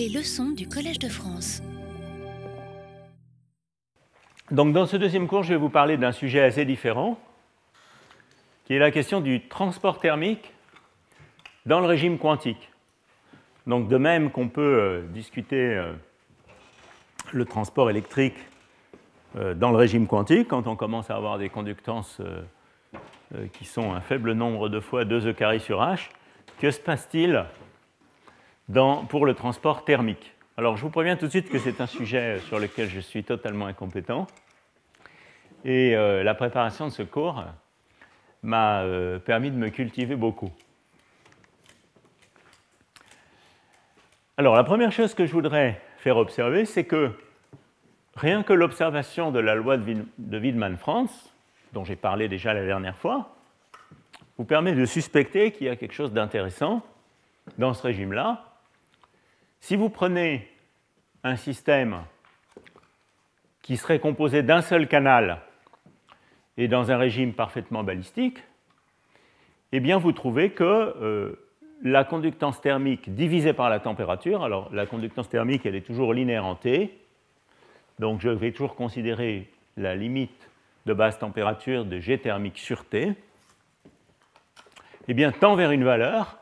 Les leçons du Collège de France. Donc dans ce deuxième cours, je vais vous parler d'un sujet assez différent, qui est la question du transport thermique dans le régime quantique. Donc de même qu'on peut euh, discuter euh, le transport électrique euh, dans le régime quantique, quand on commence à avoir des conductances qui sont un faible nombre de fois 2 E carré sur H, que se passe-t-il pour le transport thermique Alors je vous préviens tout de suite que c'est un sujet sur lequel je suis totalement incompétent. Et la préparation de ce cours m'a permis de me cultiver beaucoup. Alors la première chose que je voudrais faire observer, c'est que rien que l'observation de la loi de Wiedemann-Franz, dont j'ai parlé déjà la dernière fois, vous permet de suspecter qu'il y a quelque chose d'intéressant dans ce régime-là. Si vous prenez un système qui serait composé d'un seul canal et dans un régime parfaitement balistique, eh bien vous trouvez que euh, la conductance thermique divisée par la température, alors la conductance thermique, elle est toujours linéaire en T, donc je vais toujours considérer la limite de basse température de G thermique sur T, eh bien tend vers une valeur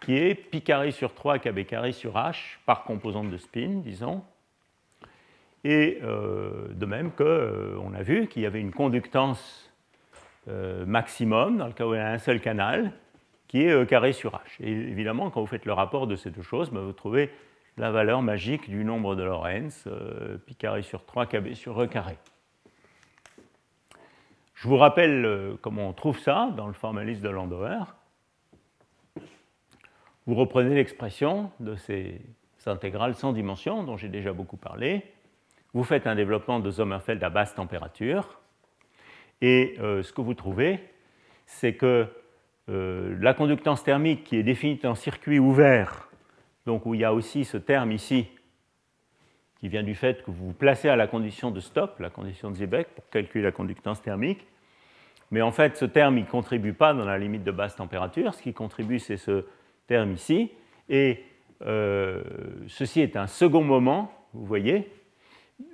qui est pi carré sur 3 kb sur h par composante de spin, disons. Et euh, de même qu'on euh, a vu qu'il y avait une conductance euh, maximum dans le cas où il y a un seul canal, qui est carré sur H. Et évidemment, quand vous faites le rapport de ces deux choses, ben, vous trouvez la valeur magique du nombre de Lorentz, pi carré sur 3 kb sur E carré. Je vous rappelle comment on trouve ça dans le formalisme de Landauer. Vous reprenez l'expression de ces intégrales sans dimension dont j'ai déjà beaucoup parlé. Vous faites un développement de Sommerfeld à basse température. Et euh, ce que vous trouvez, c'est que euh, la conductance thermique qui est définie en circuit ouvert, donc où il y a aussi ce terme ici, qui vient du fait que vous vous placez à la condition de stop, la condition de Ziebeck, pour calculer la conductance thermique. Mais en fait, ce terme, il ne contribue pas dans la limite de basse température. Ce qui contribue, c'est ce terme ici. Et euh, ceci est un second moment, vous voyez.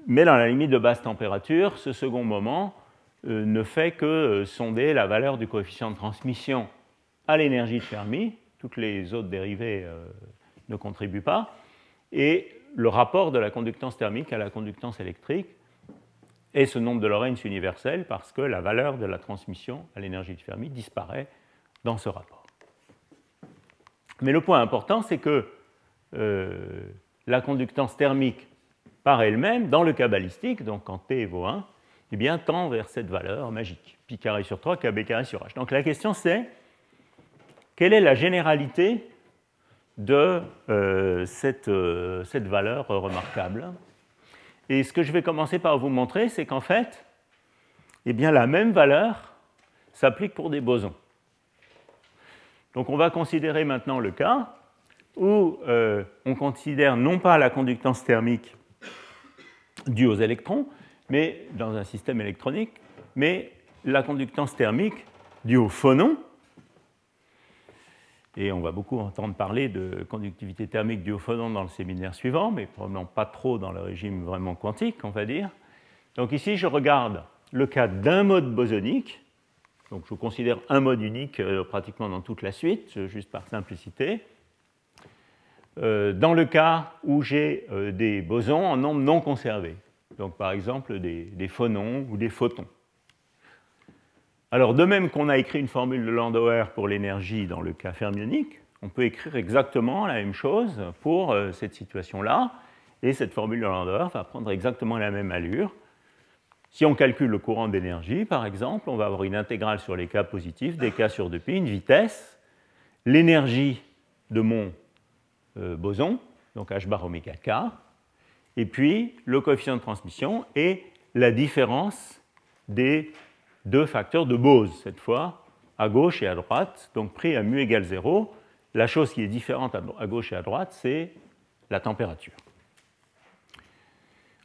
Mais dans la limite de basse température, ce second moment euh, ne fait que sonder la valeur du coefficient de transmission à l'énergie de Fermi, toutes les autres dérivées euh, ne contribuent pas, et le rapport de la conductance thermique à la conductance électrique est ce nombre de Lorentz universel parce que la valeur de la transmission à l'énergie de Fermi disparaît dans ce rapport. Mais le point important, c'est que euh, la conductance thermique par elle-même, dans le cas balistique, donc quand T vaut 1, eh bien, tend vers cette valeur magique, pi carré sur 3, kb carré sur h. Donc la question c'est, quelle est la généralité de euh, cette, euh, cette, valeur remarquable? Et ce que je vais commencer par vous montrer, c'est qu'en fait, eh bien, la même valeur s'applique pour des bosons. Donc on va considérer maintenant le cas où euh, on considère non pas la conductance thermique due aux électrons, mais dans un système électronique, mais la conductance thermique due aux phonons, et on va beaucoup entendre parler de conductivité thermique du haut phonon dans le séminaire suivant, mais probablement pas trop dans le régime vraiment quantique, on va dire. Donc ici, je regarde le cas d'un mode bosonique. Donc je considère un mode unique euh, pratiquement dans toute la suite, juste par simplicité. Euh, dans le cas où j'ai euh, des bosons en nombre non conservé, donc par exemple des phonons ou des photons. Alors, de même qu'on a écrit une formule de Landauer pour l'énergie dans le cas fermionique, on peut écrire exactement la même chose pour euh, cette situation-là, et cette formule de Landauer va prendre exactement la même allure. Si on calcule le courant d'énergie, par exemple, on va avoir une intégrale sur les cas positifs, des cas sur 2pi, une vitesse, l'énergie de mon euh, boson, donc h bar oméga k, et puis le coefficient de transmission et la différence des deux facteurs de Bose, cette fois, à gauche et à droite, donc pris à mu égale 0. La chose qui est différente à gauche et à droite, c'est la température.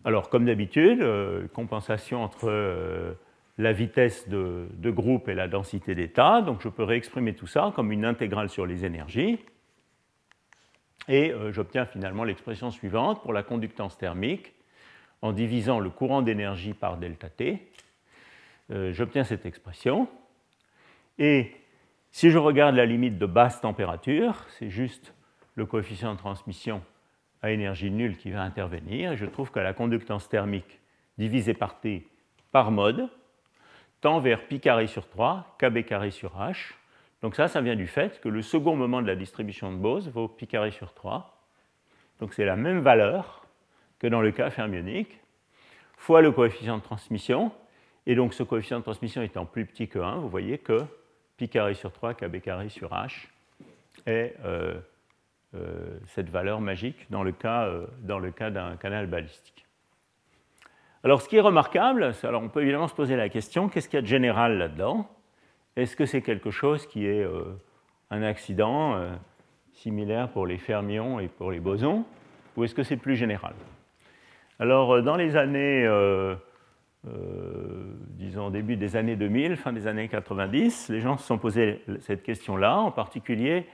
Alors, comme d'habitude, euh, compensation entre euh, la vitesse de, groupe et la densité d'état. Donc, je peux réexprimer tout ça comme une intégrale sur les énergies. Et euh, j'obtiens finalement l'expression suivante pour la conductance thermique en divisant le courant d'énergie par delta T. J'obtiens cette expression. Et si je regarde la limite de basse température, c'est juste le coefficient de transmission à énergie nulle qui va intervenir. Et je trouve que la conductance thermique divisée par T par mode tend vers pi carré sur 3, kb carré sur h. Donc ça, ça vient du fait que le second moment de la distribution de Bose vaut pi carré sur 3. Donc c'est la même valeur que dans le cas fermionique, fois le coefficient de transmission. Et donc ce coefficient de transmission étant plus petit que 1, vous voyez que pi carré sur 3, kb carré sur h est euh, cette valeur magique dans le cas, euh, d'un canal balistique. Alors ce qui est remarquable, alors on peut évidemment se poser la question, qu'est-ce qu'il y a de général là-dedans? Est-ce que c'est quelque chose qui est un accident similaire pour les fermions et pour les bosons, ou est-ce que c'est plus général? Alors dans les années euh, disons début des années 2000, fin des années 90, les gens se sont posés cette question-là, en particulier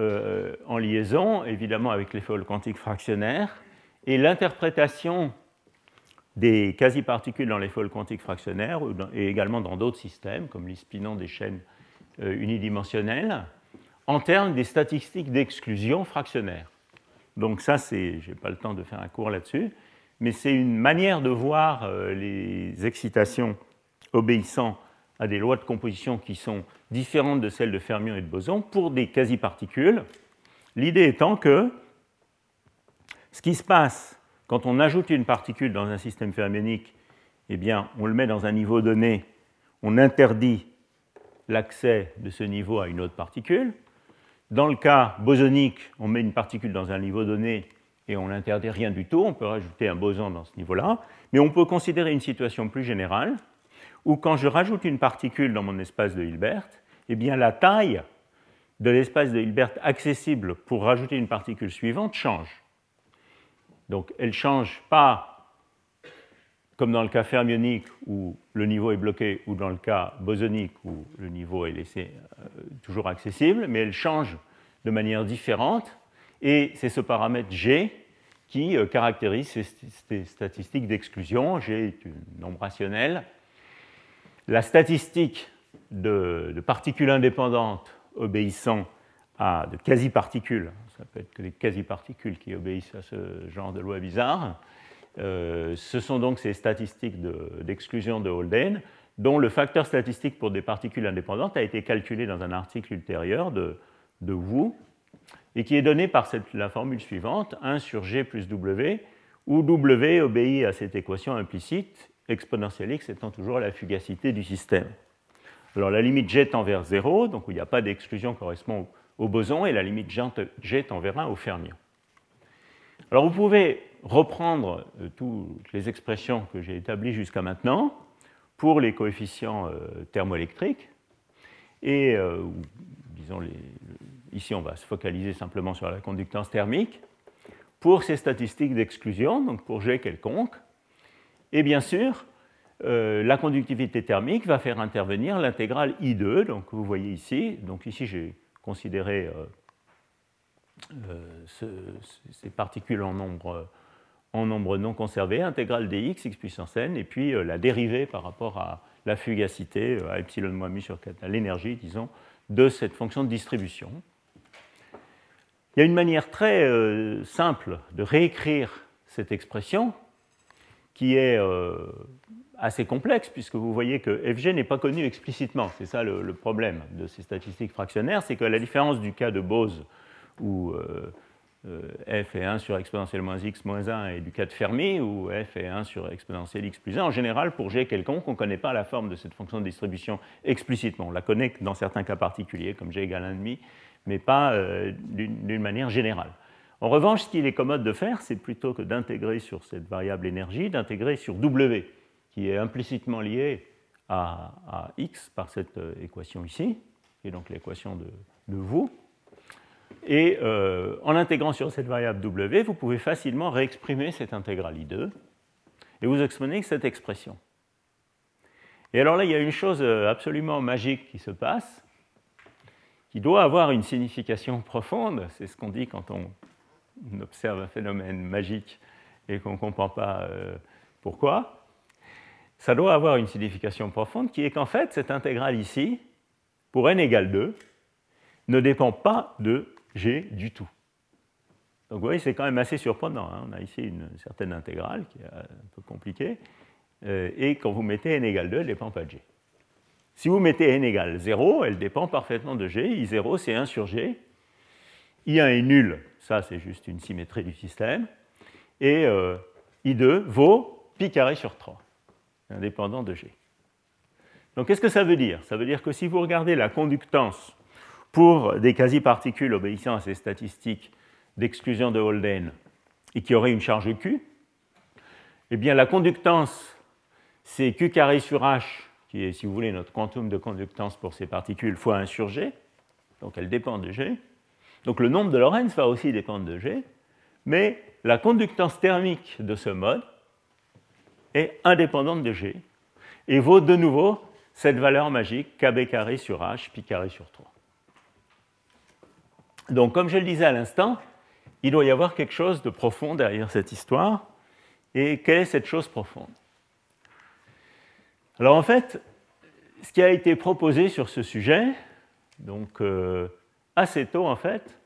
euh, en liaison évidemment avec les folles quantiques fractionnaires et l'interprétation des quasi-particules dans les folles quantiques fractionnaires et également dans d'autres systèmes comme l'ispinon des chaînes euh, unidimensionnelles en termes des statistiques d'exclusion fractionnaire. Donc ça, c'est, je n'ai pas le temps de faire un cours là-dessus, mais c'est une manière de voir euh, les excitations obéissant à des lois de composition qui sont différentes de celles de fermions et de bosons pour des quasi-particules. L'idée étant que ce qui se passe quand on ajoute une particule dans un système fermionique, eh bien, on le met dans un niveau donné, on interdit l'accès de ce niveau à une autre particule. Dans le cas bosonique, on met une particule dans un niveau donné, et on n'interdit rien du tout, on peut rajouter un boson dans ce niveau-là, mais on peut considérer une situation plus générale où quand je rajoute une particule dans mon espace de Hilbert, eh bien la taille de l'espace de Hilbert accessible pour rajouter une particule suivante change. Donc elle ne change pas comme dans le cas fermionique où le niveau est bloqué ou dans le cas bosonique où le niveau est laissé euh, toujours accessible, mais elle change de manière différente et c'est ce paramètre G qui euh, caractérise ces statistiques d'exclusion. G est un nombre rationnel. La statistique de, particules indépendantes obéissant à de quasi-particules, ça peut être que des quasi-particules qui obéissent à ce genre de loi bizarre, euh, ce sont donc ces statistiques d'exclusion de, Holden, dont le facteur statistique pour des particules indépendantes a été calculé dans un article ultérieur de, de Wu, et qui est donné par la formule suivante, 1 sur g plus w, où w obéit à cette équation implicite, exponentielle x étant toujours la fugacité du système. Alors la limite g tend vers 0, donc où il n'y a pas d'exclusion correspond au boson, et la limite g tend vers 1 au fermion. Alors vous pouvez reprendre euh, toutes les expressions que j'ai établies jusqu'à maintenant pour les coefficients euh, thermoélectriques, et euh, disons ici on va se focaliser simplement sur la conductance thermique, pour ces statistiques d'exclusion, donc pour G quelconque, et bien sûr, euh, la conductivité thermique va faire intervenir l'intégrale I2, donc vous voyez ici, donc ici j'ai considéré euh, euh, ces particules en nombre, non conservé, intégrale dx, x puissance n, et puis la dérivée par rapport à la fugacité, à epsilon moins mu sur 4, à l'énergie, disons, de cette fonction de distribution. Il y a une manière très simple de réécrire cette expression qui est euh, assez complexe puisque vous voyez que fg n'est pas connu explicitement. C'est ça le, problème de ces statistiques fractionnaires, c'est que la différence du cas de Bose où euh, f est 1 sur exponentielle moins x moins 1 et du cas de Fermi où f est 1 sur exponentielle x plus 1, en général pour g quelconque, on ne connaît pas la forme de cette fonction de distribution explicitement. On la connaît dans certains cas particuliers comme g égale 1,5 mais pas euh, d'une manière générale. En revanche, ce qu'il est commode de faire, c'est plutôt que d'intégrer sur cette variable énergie, d'intégrer sur W, qui est implicitement lié à, x par cette euh, équation ici, qui est donc l'équation de, vous. Et euh, en intégrant sur cette variable W, vous pouvez facilement réexprimer cette intégrale I2, et vous exprimez cette expression. Et alors là, il y a une chose absolument magique qui se passe, qui doit avoir une signification profonde. C'est ce qu'on dit quand on on observe un phénomène magique et qu'on ne comprend pas euh, pourquoi, ça doit avoir une signification profonde qui est qu'en fait, cette intégrale ici, pour n égale 2, ne dépend pas de g du tout. Donc vous voyez, c'est quand même assez surprenant. Hein. On a ici une certaine intégrale qui est un peu compliquée. Euh, et quand vous mettez n égale 2, elle ne dépend pas de g. Si vous mettez n égale 0, elle dépend parfaitement de g. I0, c'est 1 sur g. I1 est nul, ça c'est juste une symétrie du système. Et euh, I2 vaut pi carré sur 3, indépendant de g. Donc qu'est-ce que ça veut dire? Ça veut dire que si vous regardez la conductance pour des quasi-particules obéissant à ces statistiques d'exclusion de Holden et qui auraient une charge Q, eh bien la conductance, c'est Q carré sur H, qui est, si vous voulez, notre quantum de conductance pour ces particules, fois 1 sur G, donc elle dépend de G. Donc le nombre de Lorentz va aussi dépendre de G, mais la conductance thermique de ce mode est indépendante de G et vaut de nouveau cette valeur magique kb carré sur h, pi carré sur 3. Donc comme je le disais à l'instant, il doit y avoir quelque chose de profond derrière cette histoire. Et quelle est cette chose profonde? Alors en fait, ce qui a été proposé sur ce sujet, donc euh, assez tôt en fait,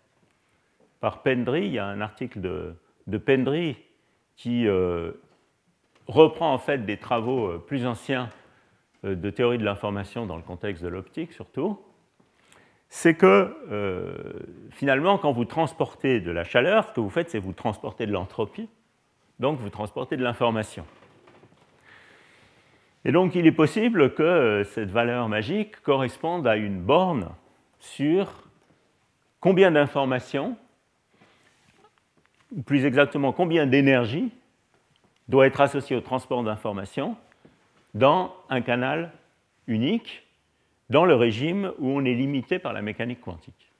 par Pendry, il y a un article de, Pendry qui euh, reprend en fait des travaux euh, plus anciens de théorie de l'information dans le contexte de l'optique surtout, c'est que euh, finalement, quand vous transportez de la chaleur, ce que vous faites, c'est vous transportez de l'entropie, donc vous transportez de l'information. Et donc, il est possible que euh, cette valeur magique corresponde à une borne sur combien d'informations, ou plus exactement combien d'énergie doit être associée au transport d'informations dans un canal unique dans le régime où on est limité par la mécanique quantique.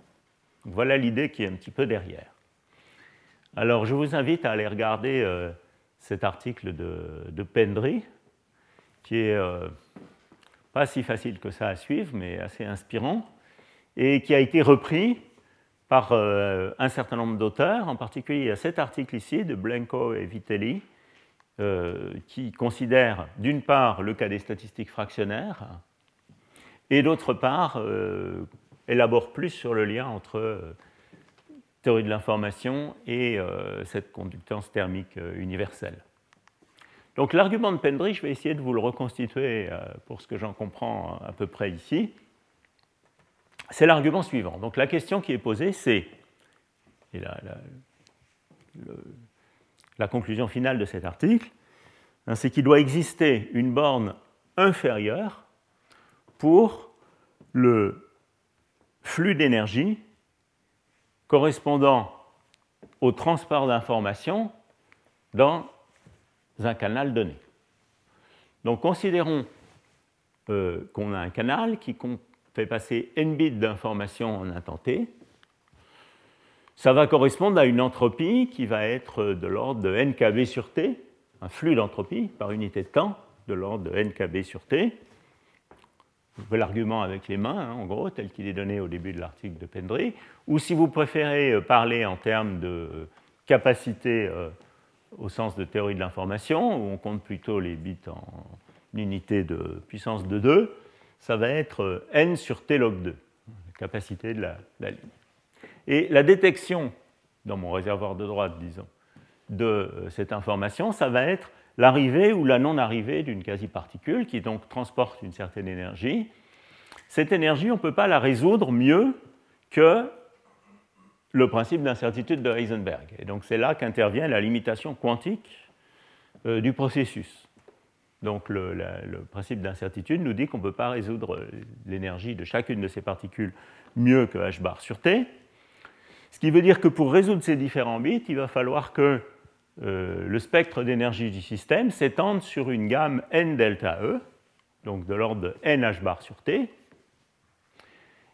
Voilà l'idée qui est un petit peu derrière. Alors je vous invite à aller regarder euh, cet article de, Pendry, qui est euh, pas si facile que ça à suivre, mais assez inspirant, et qui a été repris par euh, un certain nombre d'auteurs, en particulier il y a cet article ici de Blanco et Vitelli, qui considère d'une part le cas des statistiques fractionnaires, et d'autre part, euh, élabore plus sur le lien entre euh, théorie de l'information et euh, cette conductance thermique universelle. Donc l'argument de Pendry, je vais essayer de vous le reconstituer pour ce que j'en comprends à peu près ici. C'est l'argument suivant. Donc la question qui est posée, c'est, et la, conclusion finale de cet article, hein, c'est qu'il doit exister une borne inférieure pour le flux d'énergie correspondant au transport d'informations dans un canal donné. Donc considérons euh, qu'on a un canal qui fait passer n bits d'informations en un temps t. Ça va correspondre à une entropie qui va être de l'ordre de nkb sur t, un flux d'entropie par unité de temps de l'ordre de nkb sur t vous pouvez l'argument avec les mains, hein, en gros, tel qu'il est donné au début de l'article de Pendry, ou si vous préférez euh, parler en termes de euh, capacité euh, au sens de théorie de l'information, où on compte plutôt les bits en unité de puissance de 2, ça va être n sur t log 2, la capacité de la, ligne. Et la détection, dans mon réservoir de droite, disons, de cette information, ça va être l'arrivée ou la non-arrivée d'une quasi-particule qui donc transporte une certaine énergie. Cette énergie, on ne peut pas la résoudre mieux que le principe d'incertitude de Heisenberg. Et donc c'est là qu'intervient la limitation quantique euh, du processus. Donc le, principe d'incertitude nous dit qu'on ne peut pas résoudre l'énergie de chacune de ces particules mieux que h bar sur t. Ce qui veut dire que pour résoudre ces différents bits, il va falloir que euh, le spectre d'énergie du système s'étend sur une gamme n delta E, donc de l'ordre de n h bar sur t.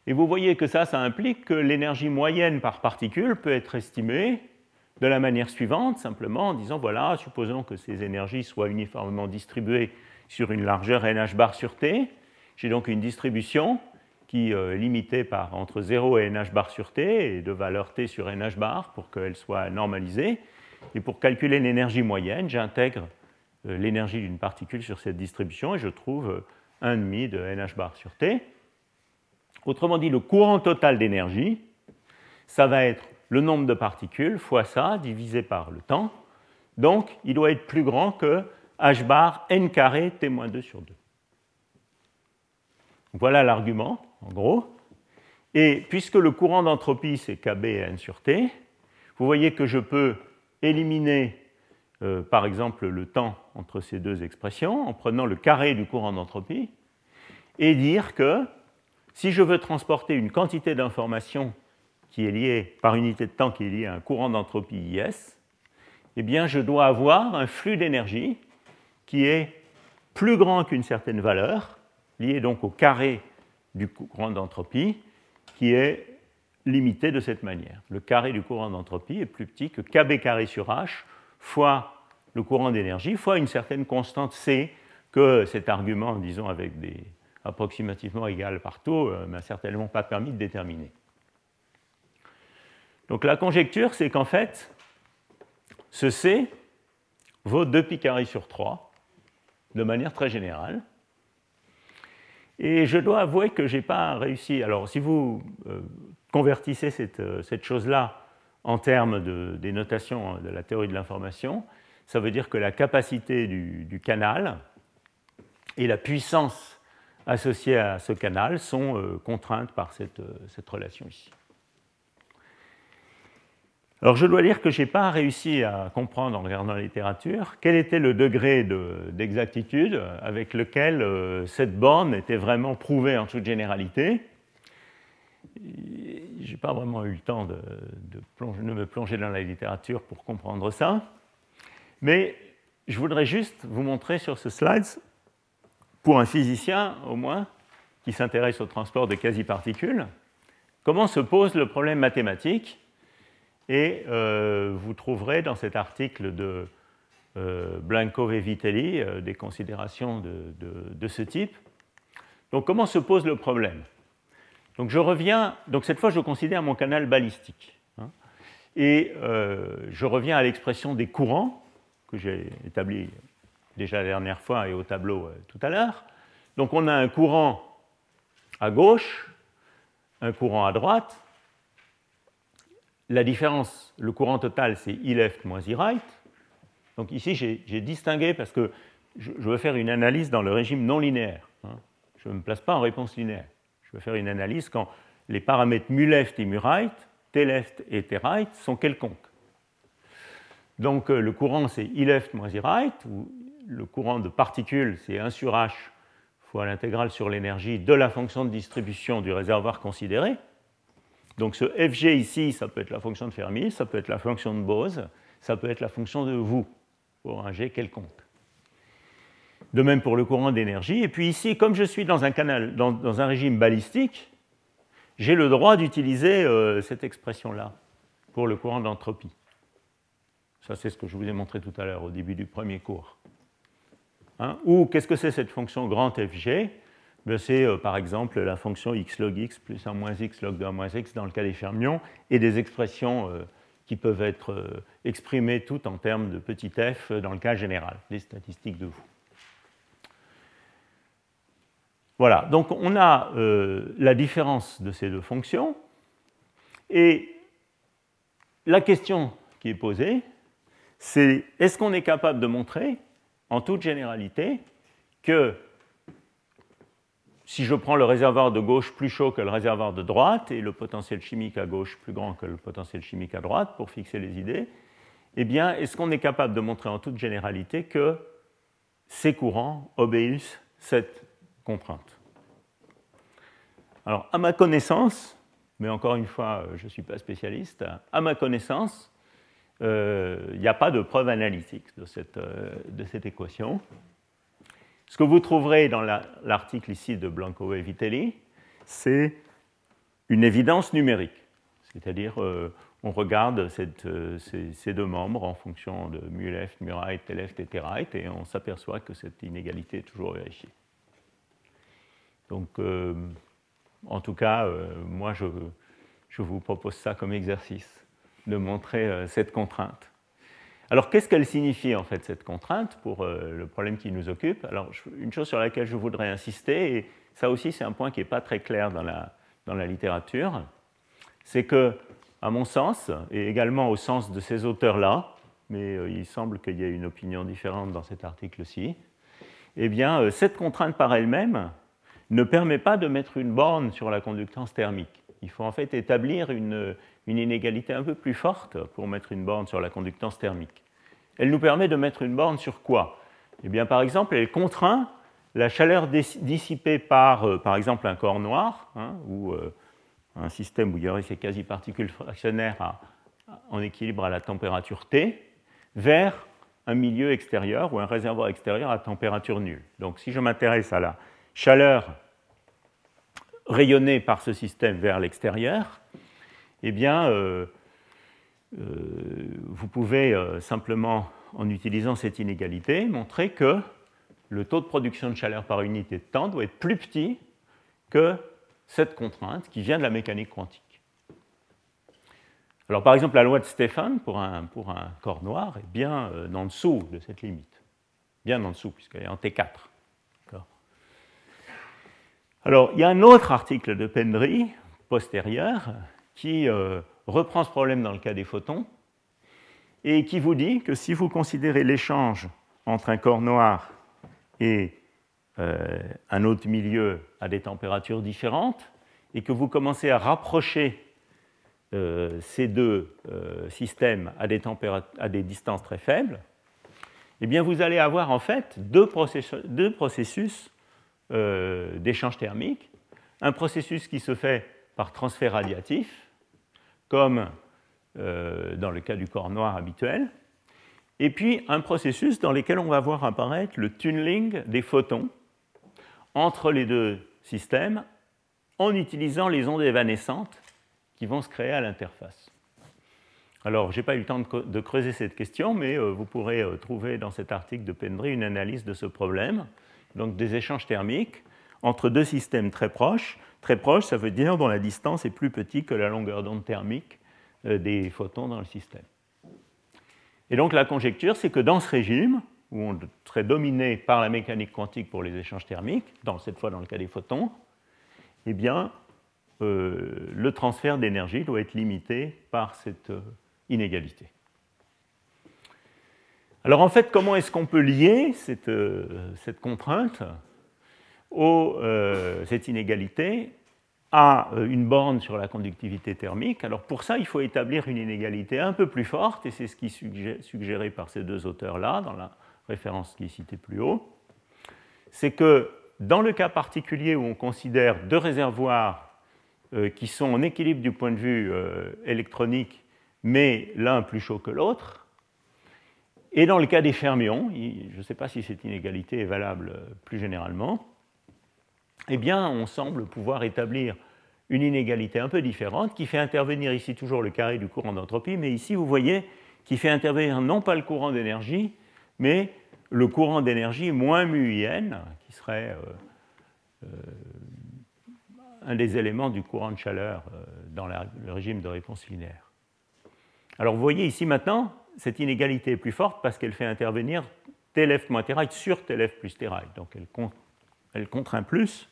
Et vous voyez que ça, ça implique que l'énergie moyenne par particule peut être estimée de la manière suivante, simplement en disant, voilà, supposons que ces énergies soient uniformément distribuées sur une largeur n h bar sur t. J'ai donc une distribution qui est limitée par entre 0 et nh bar sur t, et de valeur t sur nh bar pour qu'elle soit normalisée. Et pour calculer l'énergie moyenne, j'intègre l'énergie d'une particule sur cette distribution et je trouve 1,5 de nh bar sur t. Autrement dit, le courant total d'énergie, ça va être le nombre de particules fois ça divisé par le temps. Donc, il doit être plus grand que h bar n carré t-2 sur 2. Voilà l'argument, en gros. Et puisque le courant d'entropie, c'est Kb n sur T, vous voyez que je peux éliminer, euh, par exemple, le temps entre ces deux expressions en prenant le carré du courant d'entropie et dire que si je veux transporter une quantité d'informations qui est liée par unité de temps qui est liée à un courant d'entropie IS, eh bien, je dois avoir un flux d'énergie qui est plus grand qu'une certaine valeur, lié donc au carré du courant d'entropie, qui est limité de cette manière. Le carré du courant d'entropie est plus petit que kb carré sur h fois le courant d'énergie fois une certaine constante c que cet argument, disons avec des approximativement égales partout, euh, m'a certainement pas permis de déterminer. Donc la conjecture, c'est qu'en fait, ce C vaut 2 pi carré sur 3, de manière très générale. Et je dois avouer que je n'ai pas réussi. Alors, si vous euh, convertissez cette, euh, cette chose-là en termes de, des notations de la théorie de l'information, ça veut dire que la capacité du, canal et la puissance associées à ce canal sont euh, contraintes par cette, cette relation ici. Alors je dois dire que je n'ai pas réussi à comprendre en regardant la littérature quel était le degré d'exactitude avec lequel euh, cette borne était vraiment prouvée en toute généralité. Je n'ai pas vraiment eu le temps de, de, me plonger dans la littérature pour comprendre ça. Mais je voudrais juste vous montrer sur ce slide, pour un physicien au moins, qui s'intéresse au transport de quasi-particules, comment se pose le problème mathématique et euh, vous trouverez dans cet article de euh, Blanco et Vitelli euh, des considérations de, ce type. Donc comment se pose le problème? Donc je reviens, donc cette fois je considère mon canal balistique. Hein, et je reviens à l'expression des courants que j'ai établi déjà la dernière fois et au tableau tout à l'heure. Donc on a un courant à gauche, un courant à droite, la différence, le courant total, c'est I left moins I right. Donc ici, j'ai distingué parce que je, veux faire une analyse dans le régime non linéaire. Hein. Je ne me place pas en réponse linéaire. Je veux faire une analyse quand les paramètres mu left et mu right, t left et t right sont quelconques. Donc euh, le courant, c'est I left moins I right, ou le courant de particules, c'est 1 sur h fois l'intégrale sur l'énergie de la fonction de distribution du réservoir considéré. Donc ce fg ici, ça peut être la fonction de Fermi, ça peut être la fonction de Bose, ça peut être la fonction de vous, pour un g quelconque. De même pour le courant d'énergie. Et puis ici, comme je suis dans un, canal, dans, un régime balistique, j'ai le droit d'utiliser euh, cette expression-là pour le courant d'entropie. Ça, c'est ce que je vous ai montré tout à l'heure au début du premier cours. Hein? Ou qu'est-ce que c'est cette fonction grand fg c'est euh, par exemple la fonction x log x plus 1 moins x log de 1 moins x dans le cas des fermions, et des expressions euh, qui peuvent être euh, exprimées toutes en termes de petit f dans le cas général, des statistiques de vous. Voilà, donc on a la différence de ces deux fonctions, et la question qui est posée, c'est est-ce qu'on est capable de montrer, en toute généralité, que si je prends le réservoir de gauche plus chaud que le réservoir de droite et le potentiel chimique à gauche plus grand que le potentiel chimique à droite pour fixer les idées, eh bien, est-ce qu'on est capable de montrer en toute généralité que ces courants obéissent cette contrainte? Alors, à ma connaissance, mais encore une fois, je ne suis pas spécialiste, à ma connaissance, euh, il n'y a pas de preuve analytique de cette, euh, de cette équation. Ce que vous trouverez dans l'article ici de Blanco et Vitelli, c'est une évidence numérique. C'est-à-dire, euh, on regarde euh, ces, deux membres en fonction de mu left, mu right, t left et t right, et on s'aperçoit que cette inégalité est toujours vérifiée. Donc, euh, en tout cas, moi, je, je, vous propose ça comme exercice, de montrer cette contrainte. Alors, qu'est-ce qu'elle signifie, en fait, cette contrainte, pour le problème qui nous occupe? Alors, une chose sur laquelle je voudrais insister, et ça aussi, c'est un point qui n'est pas très clair dans la, dans la littérature, c'est que, à mon sens, et également au sens de ces auteurs-là, mais euh, il semble qu'il y ait une opinion différente dans cet article-ci, eh bien, euh, cette contrainte par elle-même ne permet pas de mettre une borne sur la conductance thermique. Il faut en fait établir une, une inégalité un peu plus forte pour mettre une borne sur la conductance thermique. Elle nous permet de mettre une borne sur quoi? Eh bien, par exemple, elle contraint la chaleur dissipée par, euh, par exemple, un corps noir, hein, ou euh, un système où il y aurait ces quasi-particules fractionnaires en équilibre à la température T, vers un milieu extérieur ou un réservoir extérieur à température nulle. Donc si je m'intéresse à la chaleur rayonnée par ce système vers l'extérieur, eh bien, euh, vous pouvez simplement, en utilisant cette inégalité, montrer que le taux de production de chaleur par unité de temps doit être plus petit que cette contrainte qui vient de la mécanique quantique. Alors par exemple, la loi de Stéphane pour un, pour un corps noir est bien euh, en dessous de cette limite, bien en dessous puisqu'elle est en T4. Alors il y a un autre article de Pendry postérieur qui euh, reprend ce problème dans le cas des photons et qui vous dit que si vous considérez l'échange entre un corps noir et euh, un autre milieu à des températures différentes, et que vous commencez à rapprocher euh, ces deux systèmes à des, distances très faibles, eh bien vous allez avoir en fait deux processus d'échange thermique. Un processus qui se fait par transfert radiatif, comme dans le cas du corps noir habituel, et puis un processus dans lequel on va voir apparaître le tunneling des photons entre les deux systèmes en utilisant les ondes évanescentes qui vont se créer à l'interface. Alors, je n'ai pas eu le temps de, creuser cette question, mais euh, vous pourrez euh, trouver dans cet article de Pendry une analyse de ce problème, donc des échanges thermiques entre deux systèmes très proches. Très proches, ça veut dire dont la distance est plus petite que la longueur d'onde thermique euh, des photons dans le système. Et donc la conjecture, c'est que dans ce régime, où on serait dominé par la mécanique quantique pour les échanges thermiques, cette fois dans le cas des photons, eh bien, euh, le transfert d'énergie doit être limité par cette euh, inégalité. Alors en fait, comment est-ce qu'on peut lier cette contrainte, au, cette inégalité, à euh, une borne sur la conductivité thermique. Alors pour ça, il faut établir une inégalité un peu plus forte, et c'est ce qui est suggéré par ces deux auteurs-là, dans la référence qui est citée plus haut. C'est que dans le cas particulier où on considère deux réservoirs euh, qui sont en équilibre du point de vue euh, électronique, mais l'un plus chaud que l'autre, et dans le cas des fermions, je ne sais pas si cette inégalité est valable plus généralement, eh bien, on semble pouvoir établir une inégalité un peu différente qui fait intervenir ici toujours le carré du courant d'entropie, mais ici, vous voyez, qui fait intervenir non pas le courant d'énergie, mais le courant d'énergie moins mu qui serait euh, euh, un des éléments du courant de chaleur euh, dans le régime de réponse linéaire. Alors vous voyez ici maintenant, cette inégalité est plus forte parce qu'elle fait intervenir TLF moins sur TLF plus Terail. Donc elle, elle contraint plus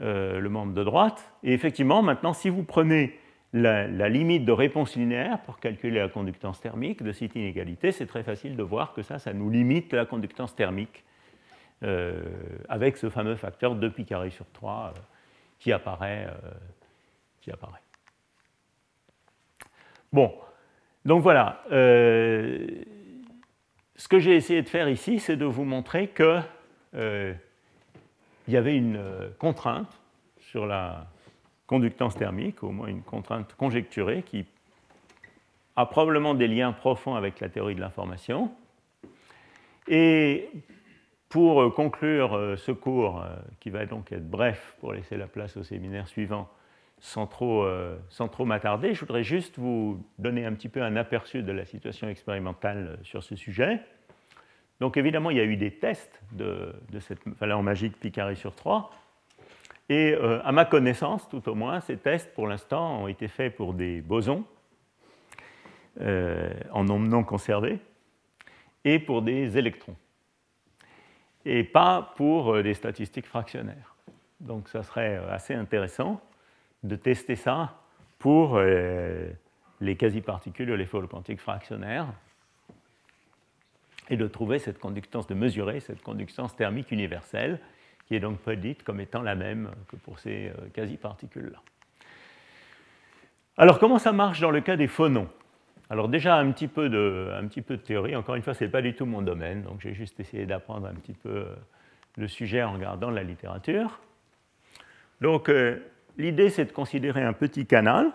euh, le membre de droite. Et effectivement, maintenant, si vous prenez la, limite de réponse linéaire pour calculer la conductance thermique de cette inégalité, c'est très facile de voir que ça, ça nous limite la conductance thermique euh, avec ce fameux facteur 2 pi carré sur 3 euh, qui, apparaît, qui apparaît. Bon, donc voilà. ce que j'ai essayé de faire ici, c'est de vous montrer que il y avait une euh, contrainte sur la conductance thermique, au moins une contrainte conjecturée, qui a probablement des liens profonds avec la théorie de l'information. Et pour euh, conclure euh, ce cours, qui va donc être bref pour laisser la place au séminaire suivant, sans trop, sans trop m'attarder, je voudrais juste vous donner un petit peu un aperçu de la situation expérimentale sur ce sujet. Donc évidemment, il y a eu des tests de, cette valeur magique pi carré sur 3. Et à ma connaissance, tout au moins, ces tests, pour l'instant, ont été faits pour des bosons en nombre non conservé et pour des électrons, et pas pour des statistiques fractionnaires. Donc ça serait assez intéressant de tester ça pour les quasi-particules de l'effort quantique fractionnaire et de trouver cette conductance, de mesurer cette conductance thermique universelle qui est donc prédite comme étant la même que pour ces euh, quasi-particules-là. Alors comment ça marche dans le cas des phonons? Alors déjà un petit, peu de, théorie, encore une fois ce n'est pas du tout mon domaine, donc j'ai juste essayé d'apprendre un petit peu euh, le sujet en regardant la littérature. Donc euh, l'idée c'est de considérer un petit canal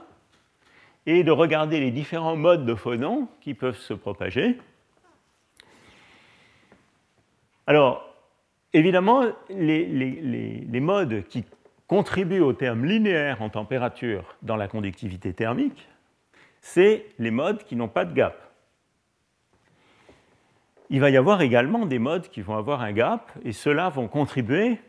et de regarder les différents modes de phonons qui peuvent se propager. Alors, évidemment, les, modes qui contribuent au terme linéaire en température dans la conductivité thermique, c'est les modes qui n'ont pas de gap. Il va y avoir également des modes qui vont avoir un gap, et ceux-là vont contribuer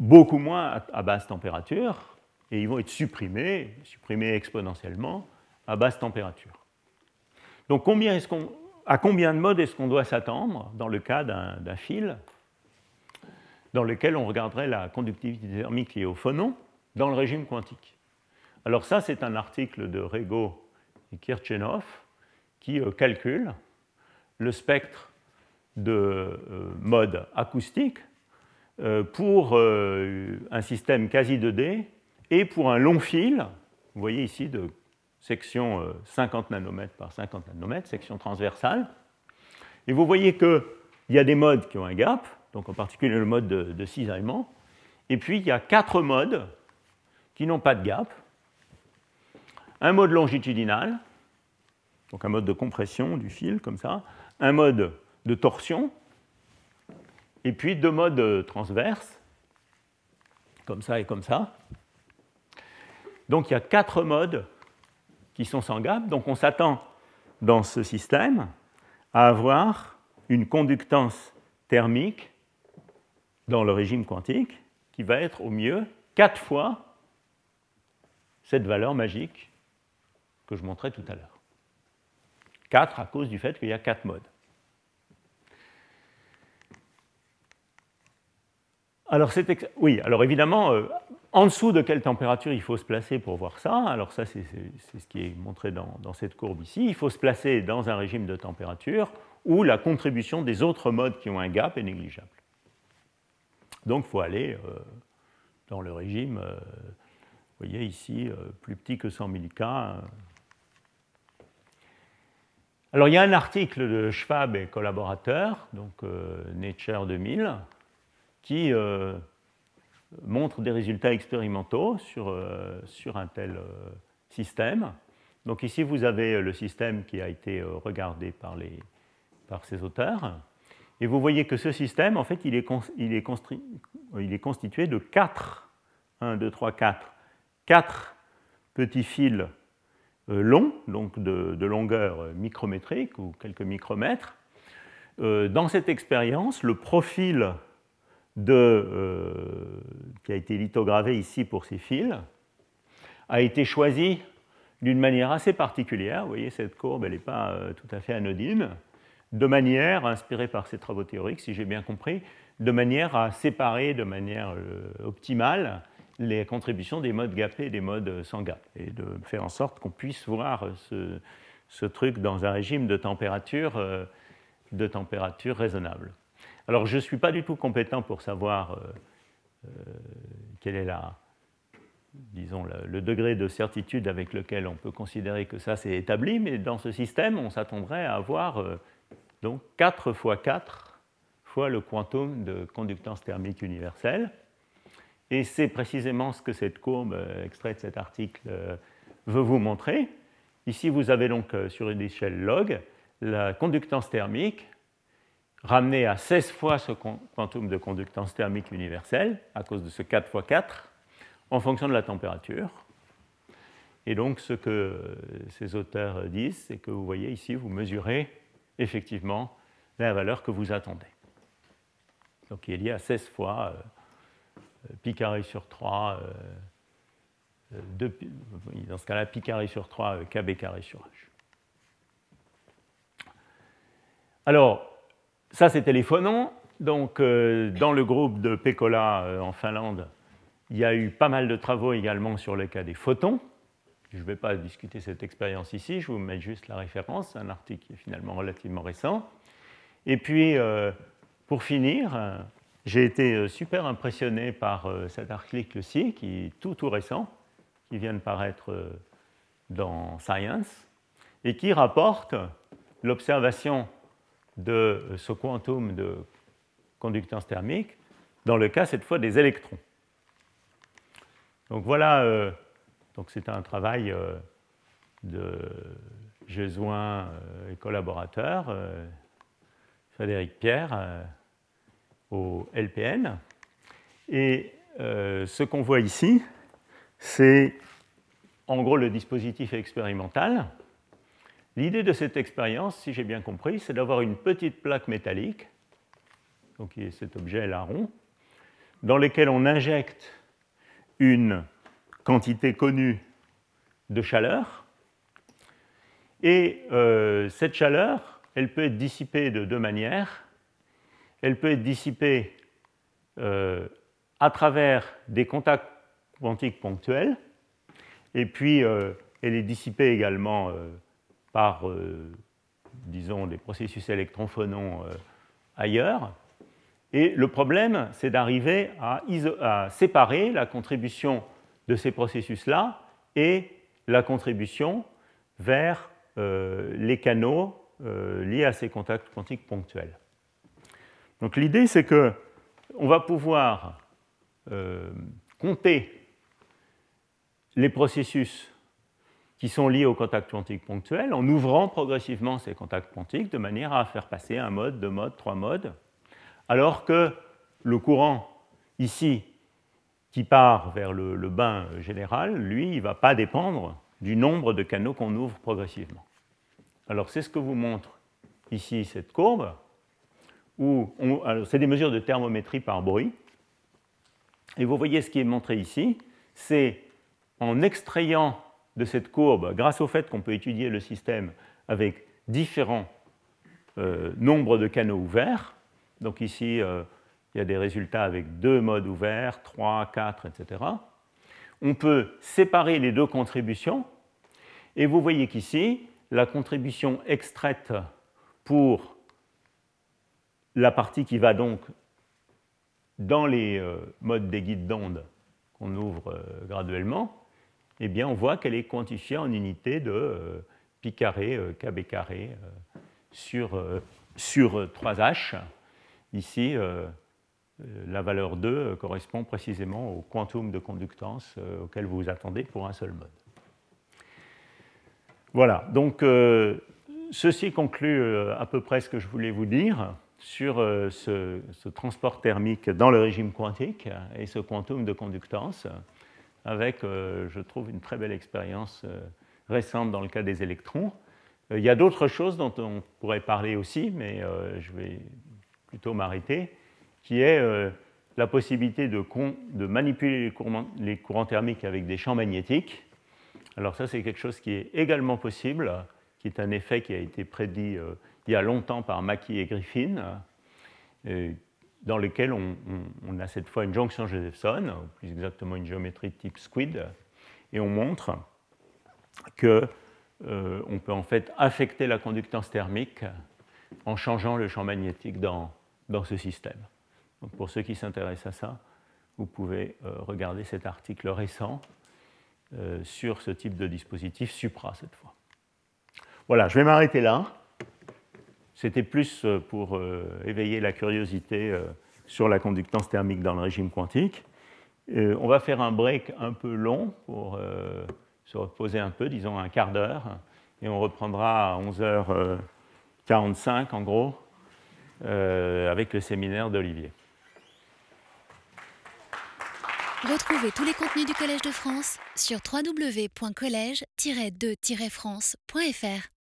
beaucoup moins à basse température, et ils vont être supprimés, supprimés exponentiellement à basse température. Donc combien à combien de modes est-ce qu'on doit s'attendre dans le cas d'un fil dans lequel on regarderait la conductivité thermique liée au phonon dans le régime quantique? Alors ça, c'est un article de Rego et Kirchenov qui euh, calcule le spectre de euh, mode acoustique euh, pour un système quasi 2D et pour un long fil, vous voyez ici de section 50 euh, nanomètres par 50 nanomètres, section transversale, et vous voyez qu'il y a des modes qui ont un gap, donc en particulier le mode de, cisaillement, et puis il y a quatre modes qui n'ont pas de gap. Un mode longitudinal, donc un mode de compression du fil comme ça, un mode de torsion, et puis deux modes transverses, comme ça et comme ça. Donc il y a quatre modes qui sont sans gap. Donc on s'attend dans ce système à avoir une conductance thermique dans le régime quantique qui va être au mieux quatre fois cette valeur magique que je montrais tout à l'heure. Quatre à cause du fait qu'il y a quatre modes. Alors, oui, alors évidemment, euh, en dessous de quelle température il faut se placer pour voir ça Alors ça, c'est ce qui est montré dans, cette courbe ici. Il faut se placer dans un régime de température où la contribution des autres modes qui ont un gap est négligeable. Donc il faut aller euh, dans le régime, euh, voyez ici, euh, plus petit que 100 000 K. Alors il y a un article de Schwab et collaborateurs, donc Nature 2000, qui montre des résultats expérimentaux sur, euh, sur un tel euh, système. Donc ici, vous avez le système qui a été euh, regardé par, les, par ces auteurs. Et vous voyez que ce système, en fait, il est, il est, il est constitué de 4, 1, 2, 3, 4, 4 petits fils longs, donc de, de, longueur micrométrique ou quelques micromètres. dans cette expérience, le profil de, euh, qui a été lithogravé ici pour ces fils a été choisi d'une manière assez particulière. Vous voyez, cette courbe, elle n'est pas euh, tout à fait anodine, de manière, inspirée par ces travaux théoriques, si j'ai bien compris, de manière à séparer de manière euh, optimale les contributions des modes gapés et des modes sans gap, et de faire en sorte qu'on puisse voir ce, truc dans un régime de température raisonnable. Alors je ne suis pas du tout compétent pour savoir euh, euh, quel est la, disons, le, degré de certitude avec lequel on peut considérer que ça s'est établi, mais dans ce système, on s'attendrait à avoir euh, donc 4 fois 4 fois le quantum de conductance thermique universelle. Et c'est précisément ce que cette courbe extraite de cet article veut vous montrer. Ici, vous avez donc sur une échelle log la conductance thermique ramené à 16 fois ce quantum de conductance thermique universelle, à cause de ce 4 fois 4, en fonction de la température. Et donc, ce que ces auteurs disent, c'est que vous voyez ici, vous mesurez effectivement la valeur que vous attendez. Donc, il y a 16 fois pi carré sur 3, dans ce cas-là, pi carré sur 3, kb carré sur h. Alors, ça les phonons. Donc, dans le groupe de Pekola en Finlande, il y a eu pas mal de travaux également sur le cas des photons. Je ne vais pas discuter cette expérience ici, je vous mets juste la référence, un article qui est finalement relativement récent. Et puis, euh, pour finir, euh, j'ai été euh, super impressionné par cet article-ci, qui est tout tout récent, qui vient de paraître dans Science, et qui rapporte l'observation de ce quantum de conductance thermique dans le cas cette fois des électrons. Donc voilà, euh, donc c'est un travail euh, de Jesuin euh, et collaborateurs, Frédéric Pierre, au LPN. Et ce qu'on voit ici, c'est en gros le dispositif expérimental. L'idée de cette expérience, si j'ai bien compris, c'est d'avoir une petite plaque métallique, donc cet objet là rond, dans lequel on injecte une quantité connue de chaleur. Et euh, cette chaleur, elle peut être dissipée de deux manières. Elle peut être dissipée euh, à travers des contacts quantiques ponctuels, et puis euh, elle est dissipée également par, disons, des processus électronphonons ailleurs. Et le problème, c'est d'arriver à, séparer la contribution de ces processus-là et la contribution vers euh, les canaux euh, liés à ces contacts quantiques ponctuels. Donc l'idée, c'est que on va pouvoir euh, compter les processus qui sont liés aux contacts quantiques ponctuels en ouvrant progressivement ces contacts quantiques de manière à faire passer un mode, deux modes, trois modes alors que le courant ici qui part vers le, bain général, lui, il ne va pas dépendre du nombre de canaux qu'on ouvre progressivement. Alors c'est ce que vous montre ici cette courbe, où c'est des mesures de thermométrie par bruit. Et vous voyez ce qui est montré ici, c'est en extrayant de cette courbe, grâce au fait qu'on peut étudier le système avec différents euh, nombres de canaux ouverts, donc ici, euh, il y a des résultats avec deux modes ouverts, trois, quatre, etc. On peut séparer les deux contributions. Et vous voyez qu'ici, la contribution extraite pour la partie qui va donc dans les euh, modes des guides d'onde qu'on ouvre graduellement, eh on voit qu'elle est quantifiée en unité de pi carré, kb carré sur, sur 3h. Ici, euh, euh, la valeur 2 euh, correspond précisément au quantum de conductance auquel vous vous attendez pour un seul mode. Voilà, donc ceci conclut à peu près ce que je voulais vous dire sur ce, transport thermique dans le régime quantique et ce quantum de conductance, avec, je trouve, une très belle expérience récente dans le cas des électrons. Il y a d'autres choses dont on pourrait parler aussi, mais je vais plutôt m'arrêter, qui est euh, la possibilité de, manipuler les courants, thermiques avec des champs magnétiques. Alors ça, c'est quelque chose qui est également possible, qui est un effet qui a été prédit euh, il y a longtemps par Mackie et Griffin, euh, dans lequel on, a cette fois une jonction Josephson, ou plus exactement une géométrie type squid, et on montre que on peut en fait affecter la conductance thermique en changeant le champ magnétique dans, dans ce système. Donc pour ceux qui s'intéressent à ça, vous pouvez euh, regarder cet article récent euh, sur ce type de dispositif supra cette fois. Voilà, je vais m'arrêter là. C'était plus euh, pour éveiller la curiosité sur la conductance thermique dans le régime quantique. on va faire un break un peu long pour se reposer un peu, disons un quart d'heure, et on reprendra à 11h45 en gros euh, avec le séminaire d'Olivier. Retrouvez tous les contenus du Collège de France sur www.colège-2-france.fr.